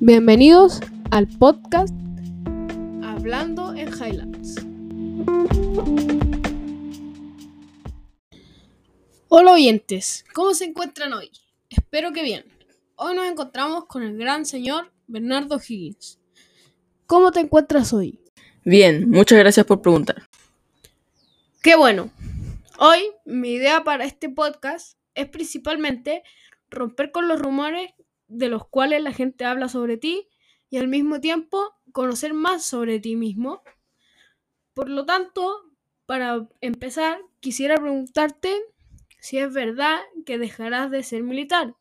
Bienvenidos al podcast Hablando en Highlands. Hola oyentes, ¿cómo se encuentran hoy? Espero que bien. Hoy nos encontramos con el gran señor Bernardo Higgins. ¿Cómo te encuentras hoy? Bien, muchas gracias por preguntar. Qué bueno. Hoy mi idea para este podcast es principalmente romper con los rumores de los cuales la gente habla sobre ti y al mismo tiempo conocer más sobre ti mismo. Por lo tanto, para empezar, quisiera preguntarte si es verdad que dejarás de ser militar,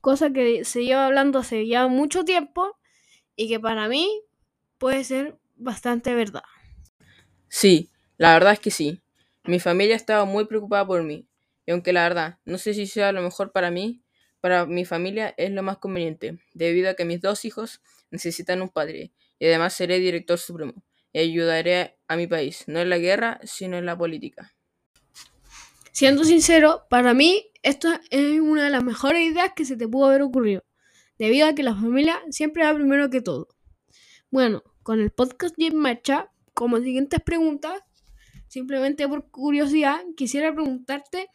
cosa que se lleva hablando hace ya mucho tiempo y que para mí puede ser bastante verdad. Sí, la verdad es que sí. Mi familia estaba muy preocupada por mí, y aunque la verdad no sé si sea lo mejor para mí, para mi familia es lo más conveniente, debido a que mis dos hijos necesitan un padre, y además seré director supremo, y ayudaré a mi país, no en la guerra, sino en la política. Siendo sincero, para mí esto es una de las mejores ideas que se te pudo haber ocurrido, debido a que la familia siempre va primero que todo. Bueno, con el podcast ya en marcha, como siguientes preguntas, simplemente por curiosidad, quisiera preguntarte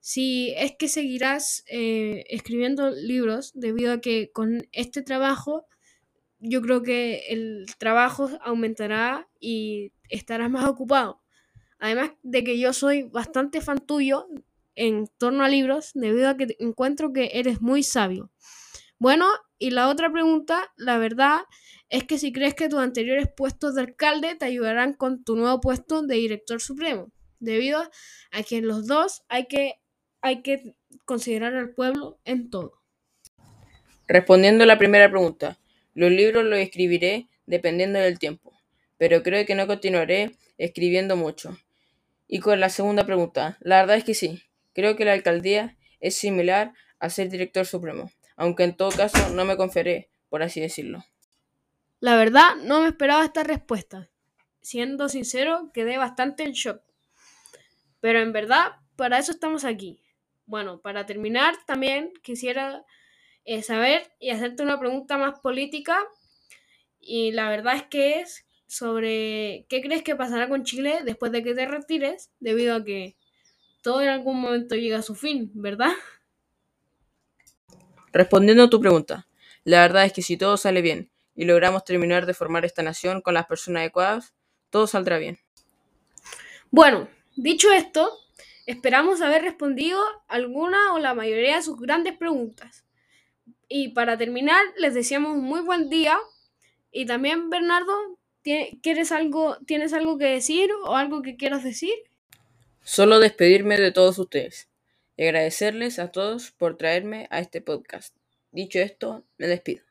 si es que seguirás eh, escribiendo libros debido a que con este trabajo yo creo que el trabajo aumentará y estarás más ocupado. Además de que yo soy bastante fan tuyo en torno a libros debido a que encuentro que eres muy sabio. Bueno, y la otra pregunta, la verdad, es que si crees que tus anteriores puestos de alcalde te ayudarán con tu nuevo puesto de director supremo, debido a que en los dos hay que hay que considerar al pueblo en todo. Respondiendo a la primera pregunta, los libros los escribiré dependiendo del tiempo, pero creo que no continuaré escribiendo mucho. Y con la segunda pregunta, la verdad es que sí, creo que la alcaldía es similar a ser director supremo, aunque en todo caso no me confiaré, por así decirlo. La verdad, no me esperaba esta respuesta. Siendo sincero, quedé bastante en shock. Pero en verdad, para eso estamos aquí, bueno, para terminar, también quisiera eh, saber y hacerte una pregunta más política. Y la verdad es que es sobre qué crees que pasará con Chile después de que te retires, debido a que todo en algún momento llega a su fin, ¿verdad? Respondiendo a tu pregunta, la verdad es que si todo sale bien y logramos terminar de formar esta nación con las personas adecuadas, todo saldrá bien. Bueno, dicho esto, Esperamos haber respondido alguna o la mayoría de sus grandes preguntas. Y para terminar, les deseamos un muy buen día. Y también, Bernardo, ¿quieres algo, ¿tienes algo que decir o algo que quieras decir? Solo despedirme de todos ustedes y agradecerles a todos por traerme a este podcast. Dicho esto, me despido.